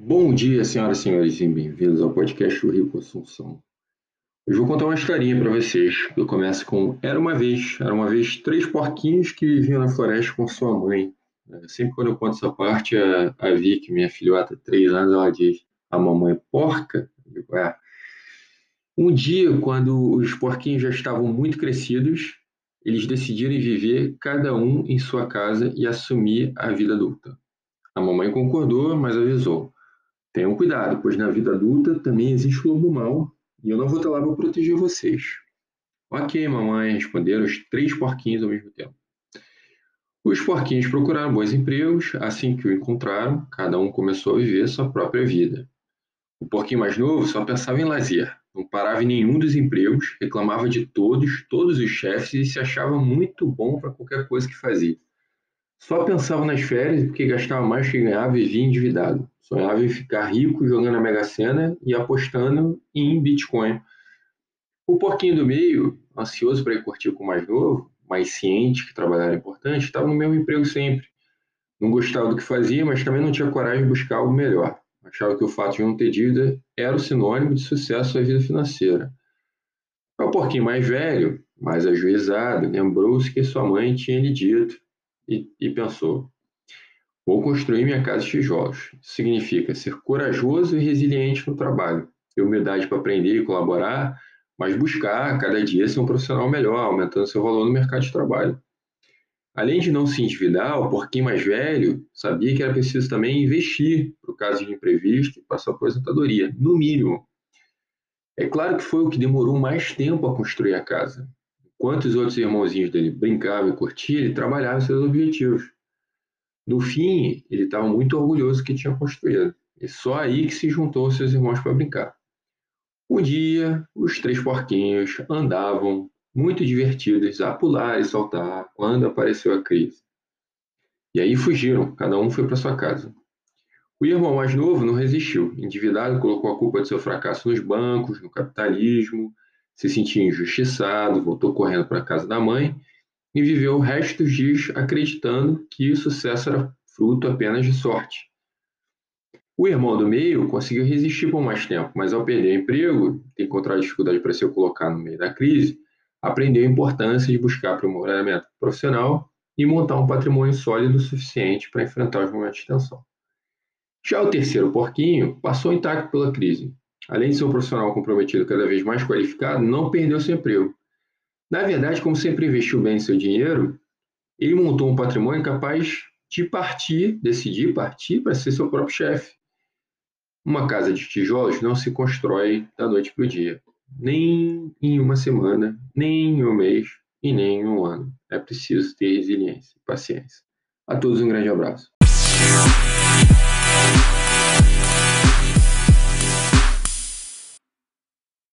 Bom dia, senhoras e senhores, e bem-vindos ao podcast do Rico Assunção. Hoje vou contar uma historinha para vocês. Eu começo com Era uma vez. Era uma vez três porquinhos que viviam na floresta com sua mãe. É, sempre quando eu conto essa parte, a, a Vicky, minha filhota, três anos, ela diz: A mamãe é porca? Eu digo, é. Um dia, quando os porquinhos já estavam muito crescidos, eles decidiram viver cada um em sua casa e assumir a vida adulta. A mamãe concordou, mas avisou: Tenham cuidado, pois na vida adulta também existe o lobo mau e eu não vou estar lá para proteger vocês. Ok, mamãe, responderam os três porquinhos ao mesmo tempo. Os porquinhos procuraram bons empregos, assim que o encontraram, cada um começou a viver sua própria vida. O porquinho mais novo só pensava em lazer, não parava em nenhum dos empregos, reclamava de todos, todos os chefes e se achava muito bom para qualquer coisa que fazia. Só pensava nas férias porque gastava mais que ganhava e vivia endividado. Sonhava em ficar rico jogando a Mega Sena e apostando em Bitcoin. O porquinho do meio, ansioso para ir curtir com o mais novo, mais ciente que trabalhar era importante, estava no mesmo emprego sempre. Não gostava do que fazia, mas também não tinha coragem de buscar algo melhor. Achava que o fato de não ter dívida era o sinônimo de sucesso na vida financeira. O porquinho mais velho, mais ajuizado, lembrou-se que sua mãe tinha lhe dito e, e pensou: vou construir minha casa de tijolos. Isso significa ser corajoso e resiliente no trabalho, ter humildade para aprender e colaborar, mas buscar cada dia ser um profissional melhor, aumentando seu valor no mercado de trabalho. Além de não se endividar, o porquinho mais velho sabia que era preciso também investir para o caso de imprevisto para sua aposentadoria, no mínimo. É claro que foi o que demorou mais tempo a construir a casa. Enquanto os outros irmãozinhos dele brincavam e curtiam, ele trabalhava seus objetivos. No fim, ele estava muito orgulhoso do que tinha construído. E só aí que se juntou aos seus irmãos para brincar. Um dia, os três porquinhos andavam muito divertidos a pular e saltar quando apareceu a crise. E aí fugiram, cada um foi para sua casa. O irmão mais novo não resistiu. Endividado, colocou a culpa de seu fracasso nos bancos, no capitalismo, se sentiu injustiçado, voltou correndo para a casa da mãe e viveu o resto dos dias acreditando que o sucesso era fruto apenas de sorte. O irmão do meio conseguiu resistir por mais tempo, mas ao perder o emprego, ter encontrado dificuldade para se colocar no meio da crise, aprendeu a importância de buscar aprimoramento profissional e montar um patrimônio sólido o suficiente para enfrentar os momentos de tensão. Já o terceiro porquinho passou intacto pela crise. Além de ser um profissional comprometido cada vez mais qualificado, não perdeu seu emprego. Na verdade, como sempre investiu bem seu dinheiro, ele montou um patrimônio capaz de partir, decidir partir para ser seu próprio chefe. Uma casa de tijolos não se constrói da noite para o dia nem em uma semana, nem em um mês e nem em um ano. É preciso ter resiliência e paciência. A todos um grande abraço.